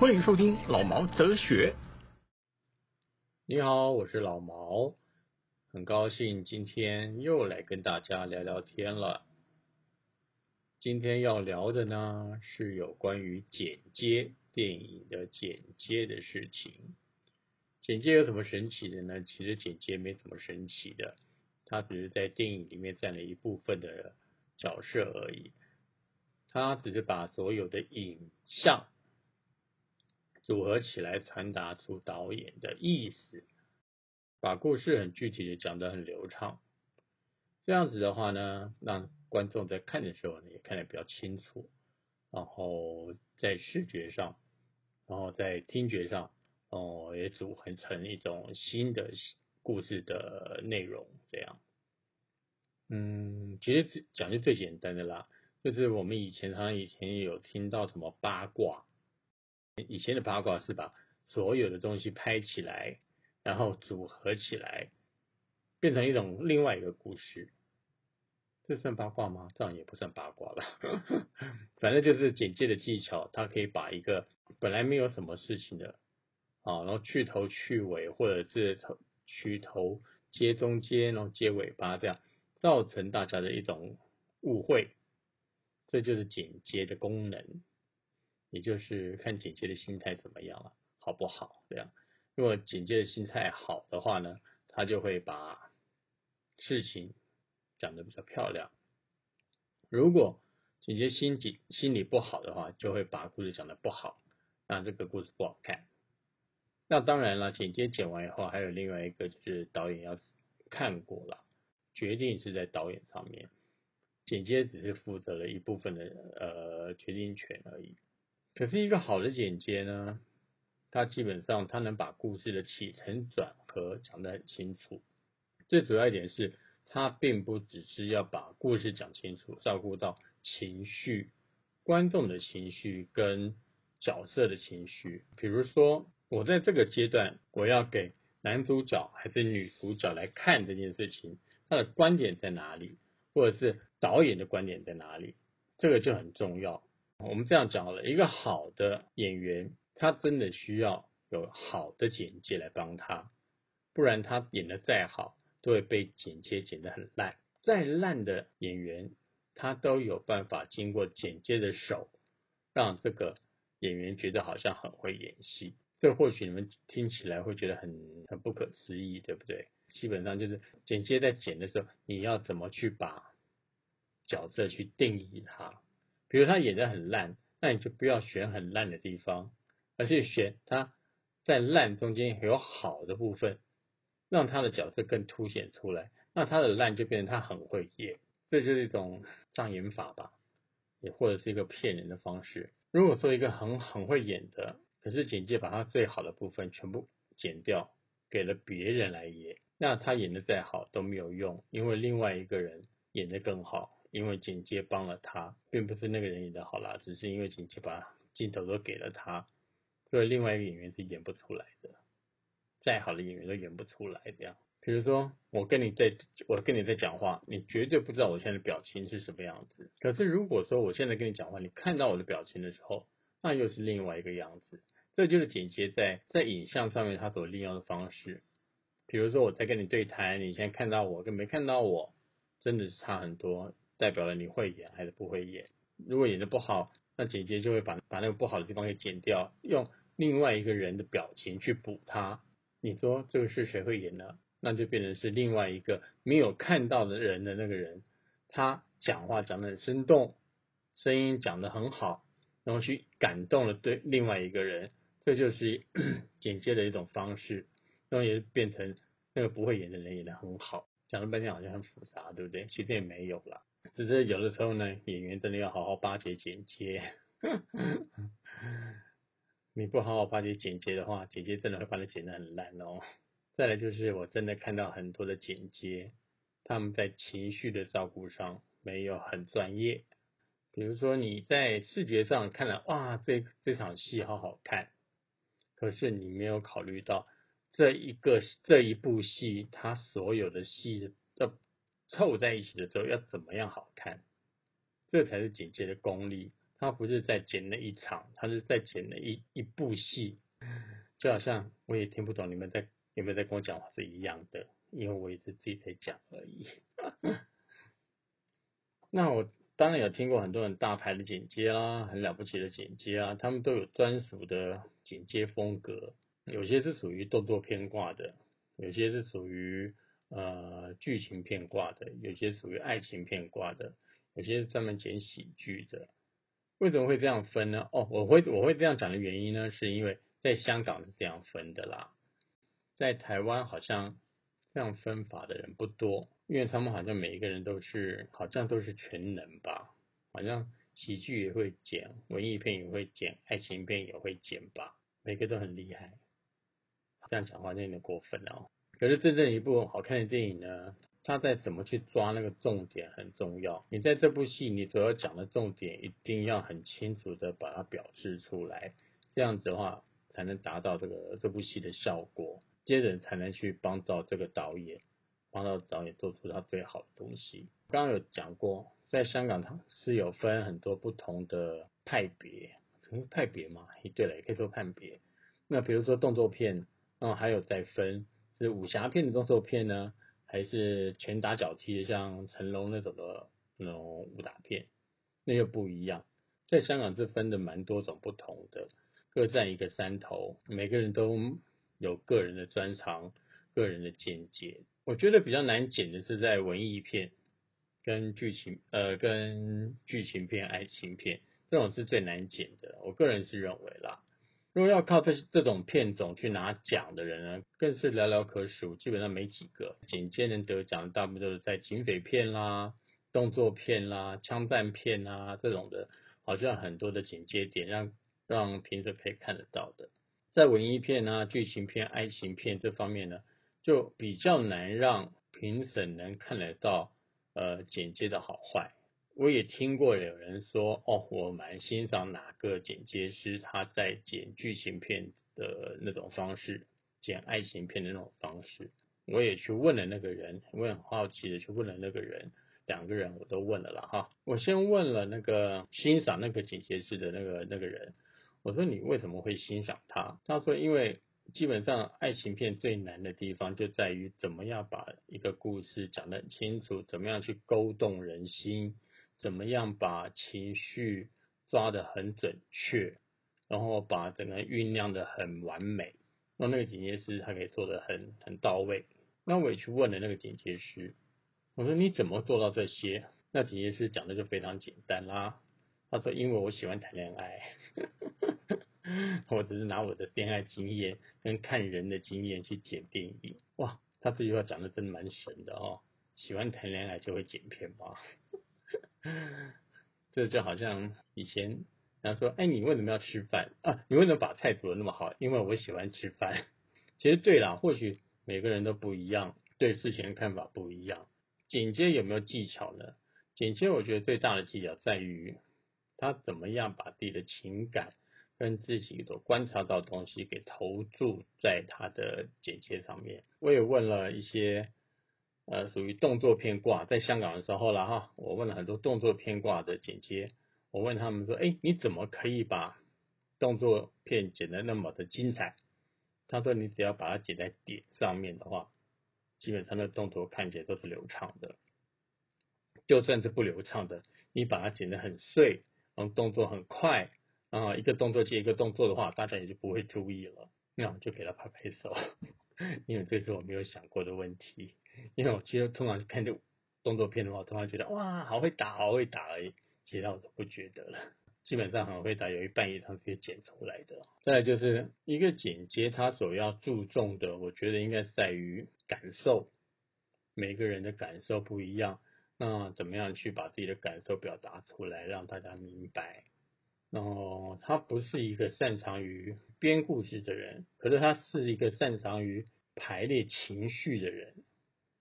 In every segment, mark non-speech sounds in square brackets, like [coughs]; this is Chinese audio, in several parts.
欢迎收听老毛哲学。你好，我是老毛，很高兴今天又来跟大家聊聊天了。今天要聊的呢是有关于剪接电影的剪接的事情。剪接有什么神奇的呢？其实剪接没什么神奇的，它只是在电影里面占了一部分的角色而已。它只是把所有的影像组合起来，传达出导演的意思，把故事很具体的讲得很流畅。这样子的话呢，让观众在看的时候呢，也看得比较清楚。然后在视觉上，然后在听觉上，哦，也组合成一种新的故事的内容。这样，嗯，其实讲就最简单的啦。就是我们以前，常以前有听到什么八卦，以前的八卦是把所有的东西拍起来，然后组合起来，变成一种另外一个故事。这算八卦吗？这样也不算八卦了。[laughs] 反正就是简介的技巧，它可以把一个本来没有什么事情的，啊，然后去头去尾，或者是头去头接中间，然后接尾巴，这样造成大家的一种误会。这就是剪接的功能，也就是看剪接的心态怎么样了，好不好？这样，如果剪接的心态好的话呢，他就会把事情讲的比较漂亮；如果剪接心情心理不好的话，就会把故事讲的不好，那这个故事不好看。那当然了，剪接剪完以后，还有另外一个就是导演要看过了，决定是在导演上面。剪接只是负责了一部分的呃决定权而已。可是一个好的剪接呢，它基本上它能把故事的起承转合讲得很清楚。最主要一点是，它并不只是要把故事讲清楚，照顾到情绪、观众的情绪跟角色的情绪。比如说，我在这个阶段，我要给男主角还是女主角来看这件事情，他的观点在哪里？或者是导演的观点在哪里，这个就很重要。我们这样讲了，一个好的演员，他真的需要有好的剪接来帮他，不然他演的再好，都会被剪接剪得很烂。再烂的演员，他都有办法经过剪接的手，让这个演员觉得好像很会演戏。这或许你们听起来会觉得很很不可思议，对不对？基本上就是剪接在剪的时候，你要怎么去把角色去定义它？比如他演的很烂，那你就不要选很烂的地方，而是选他在烂中间有好的部分，让他的角色更凸显出来。那他的烂就变成他很会演，这就是一种障眼法吧，也或者是一个骗人的方式。如果说一个很很会演的，可是剪接把他最好的部分全部剪掉，给了别人来演。那他演的再好都没有用，因为另外一个人演的更好，因为剪接帮了他，并不是那个人演的好啦，只是因为剪接把镜头都给了他，所以另外一个演员是演不出来的，再好的演员都演不出来这样。比如说我跟你在，我跟你在讲话，你绝对不知道我现在的表情是什么样子。可是如果说我现在跟你讲话，你看到我的表情的时候，那又是另外一个样子。这就是剪接在在影像上面他所利用的方式。比如说我在跟你对谈，你现在看到我跟没看到我，真的是差很多，代表了你会演还是不会演。如果演的不好，那姐姐就会把把那个不好的地方给剪掉，用另外一个人的表情去补它。你说这个是谁会演呢？那就变成是另外一个没有看到的人的那个人，他讲话讲的很生动，声音讲的很好，然后去感动了对另外一个人，这就是 [coughs] 剪接的一种方式。然后也变成那个不会演的人演的很好，讲了半天好像很复杂，对不对？其实也没有了，只是有的时候呢，演员真的要好好巴结剪接。[laughs] 你不好好巴结剪接的话，剪接真的会把你剪得很烂哦。再来就是我真的看到很多的剪接，他们在情绪的照顾上没有很专业。比如说你在视觉上看了，哇，这这场戏好好看，可是你没有考虑到这一个这一部戏，它所有的戏的凑在一起的时候要怎么样好看，这才是剪接的功力。他不是在剪那一场，他是在剪那一一部戏，就好像我也听不懂你们在有没有在跟我讲话是一样的，因为我也是自己在讲而已。[laughs] 那我当然有听过很多人大牌的剪接啦，很了不起的剪接啊，他们都有专属的剪接风格，有些是属于动作片挂的，有些是属于呃剧情片挂的，有些属于爱情片挂的，有些是专门剪喜剧的。为什么会这样分呢？哦，我会我会这样讲的原因呢，是因为在香港是这样分的啦，在台湾好像这样分法的人不多，因为他们好像每一个人都是好像都是全能吧，好像喜剧也会剪，文艺片也会剪，爱情片也会剪吧，每个都很厉害。这样讲话就有点过分哦。可是真正一部好看的电影呢？它在怎么去抓那个重点很重要。你在这部戏，你所要讲的重点一定要很清楚的把它表示出来，这样子的话才能达到这个这部戏的效果。接着才能去帮到这个导演，帮到导演做出他最好的东西。刚刚有讲过，在香港它是有分很多不同的派别，派别嘛？对了，也可以说判别。那比如说动作片，嗯，还有再分是武侠片的动作片呢。还是拳打脚踢的，像成龙那种的那种武打片，那又不一样。在香港是分的蛮多种不同的，各占一个山头，每个人都有个人的专长、个人的见解。我觉得比较难剪的是在文艺片跟剧情，呃，跟剧情片、爱情片这种是最难剪的。我个人是认为啦。如果要靠这这种片种去拿奖的人呢，更是寥寥可数，基本上没几个。紧接能得奖的，大部分都是在警匪片啦、动作片啦、枪战片啊这种的，好像很多的警接点让让评审可以看得到的。在文艺片啊、剧情片、爱情片这方面呢，就比较难让评审能看得到呃剪接的好坏。我也听过有人说，哦，我蛮欣赏哪个剪接师他在剪剧情片的那种方式，剪爱情片的那种方式。我也去问了那个人，我很好奇的去问了那个人，两个人我都问了了哈。我先问了那个欣赏那个剪接师的那个那个人，我说你为什么会欣赏他？他说因为基本上爱情片最难的地方就在于怎么样把一个故事讲得很清楚，怎么样去勾动人心。怎么样把情绪抓得很准确，然后把整个酝酿的很完美，那那个剪接师他可以做的很很到位。那我也去问了那个剪接师，我说你怎么做到这些？那剪接师讲的就非常简单啦，他说因为我喜欢谈恋爱，[laughs] 我只是拿我的恋爱经验跟看人的经验去剪电影。哇，他这句话讲的真的蛮神的哦，喜欢谈恋爱就会剪片吧？[laughs] 这就好像以前，人家说：“哎，你为什么要吃饭啊？你为什么把菜煮的那么好？因为我喜欢吃饭。”其实对啦，或许每个人都不一样，对事情的看法不一样。剪接有没有技巧呢？剪接我觉得最大的技巧在于他怎么样把自己的情感跟自己所观察到东西给投注在他的剪接上面。我也问了一些。呃，属于动作片挂，在香港的时候了哈，我问了很多动作片挂的剪接，我问他们说，哎，你怎么可以把动作片剪得那么的精彩？他说，你只要把它剪在点上面的话，基本上的动作看起来都是流畅的。就算是不流畅的，你把它剪得很碎，然后动作很快，啊，一个动作接一个动作的话，大家也就不会注意了，那我就给他拍拍手，[laughs] 因为这是我没有想过的问题。因为我其实通常看这动作片的话，通常觉得哇，好会打，好会打而已，其他我都不觉得了。基本上很会打，有一半以上是可以剪出来的。再来就是一个剪接，他所要注重的，我觉得应该在于感受。每个人的感受不一样，那怎么样去把自己的感受表达出来，让大家明白？然后他不是一个擅长于编故事的人，可是他是一个擅长于排列情绪的人。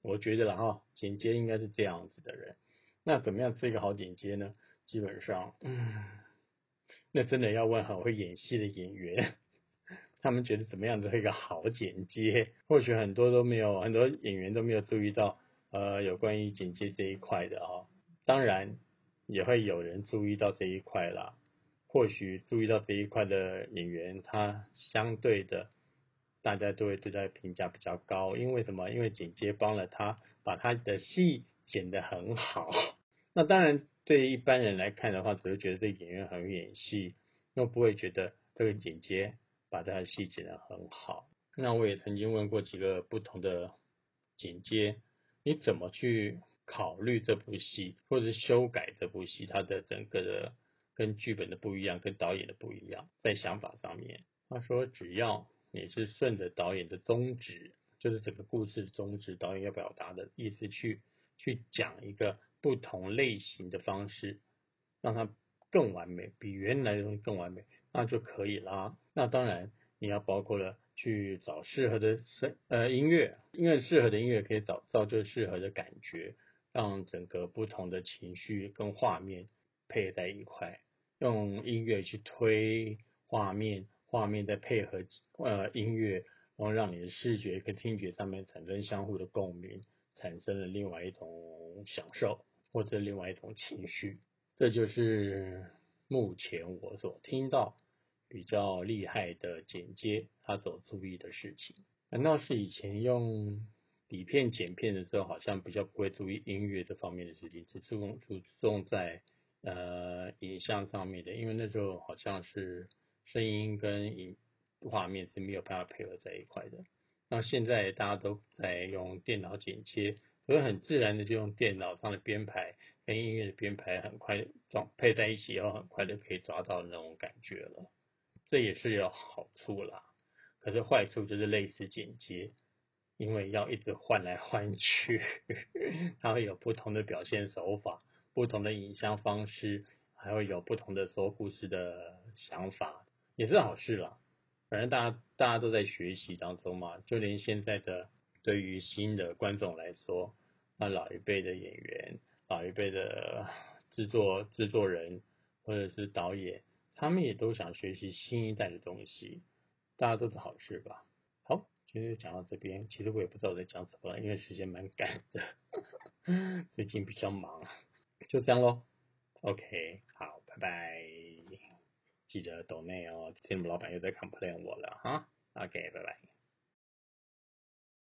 我觉得了哈，剪接应该是这样子的人。那怎么样是一个好剪接呢？基本上，嗯，那真的要问很会演戏的演员，他们觉得怎么样是一个好剪接？或许很多都没有，很多演员都没有注意到，呃，有关于剪接这一块的啊。当然，也会有人注意到这一块啦。或许注意到这一块的演员，他相对的，大家都会对他评价比较高。因为什么？因为剪接帮了他，把他的戏剪得很好。[laughs] 那当然，对于一般人来看的话，只会觉得这演员很会演戏，那不会觉得这个剪接把他的戏剪得很好。那我也曾经问过几个不同的剪接，你怎么去考虑这部戏，或者是修改这部戏，它的整个的。跟剧本的不一样，跟导演的不一样，在想法上面，他说只要你是顺着导演的宗旨，就是整个故事宗旨，导演要表达的意思去去讲一个不同类型的方式，让它更完美，比原来的东西更完美，那就可以啦。那当然你要包括了去找适合的声呃音乐，因为适合的音乐可以找造就适合的感觉，让整个不同的情绪跟画面配在一块。用音乐去推画面，画面再配合呃音乐，然后让你的视觉跟听觉上面产生相互的共鸣，产生了另外一种享受或者另外一种情绪。这就是目前我所听到比较厉害的剪接他所注意的事情。难道是以前用底片剪片的时候，好像比较不会注意音乐这方面的事情，只注重注重在。呃，影像上面的，因为那时候好像是声音跟影画面是没有办法配合在一块的。那现在大家都在用电脑剪接，所以很自然的就用电脑上的编排跟音乐的编排，很快装配在一起以后，很快就可以抓到那种感觉了。这也是有好处啦，可是坏处就是类似剪接，因为要一直换来换去，[laughs] 它会有不同的表现手法。不同的影像方式，还会有不同的说故事的想法，也是好事啦。反正大家大家都在学习当中嘛，就连现在的对于新的观众来说，那老一辈的演员、老一辈的制作制作人或者是导演，他们也都想学习新一代的东西，大家都是好事吧。好，今天就讲到这边。其实我也不知道我在讲什么了，因为时间蛮赶的，[laughs] 最近比较忙。就这样喽，OK，好，拜拜，记得抖内哦，今天我们老板又在 complain 我了哈，OK，拜拜。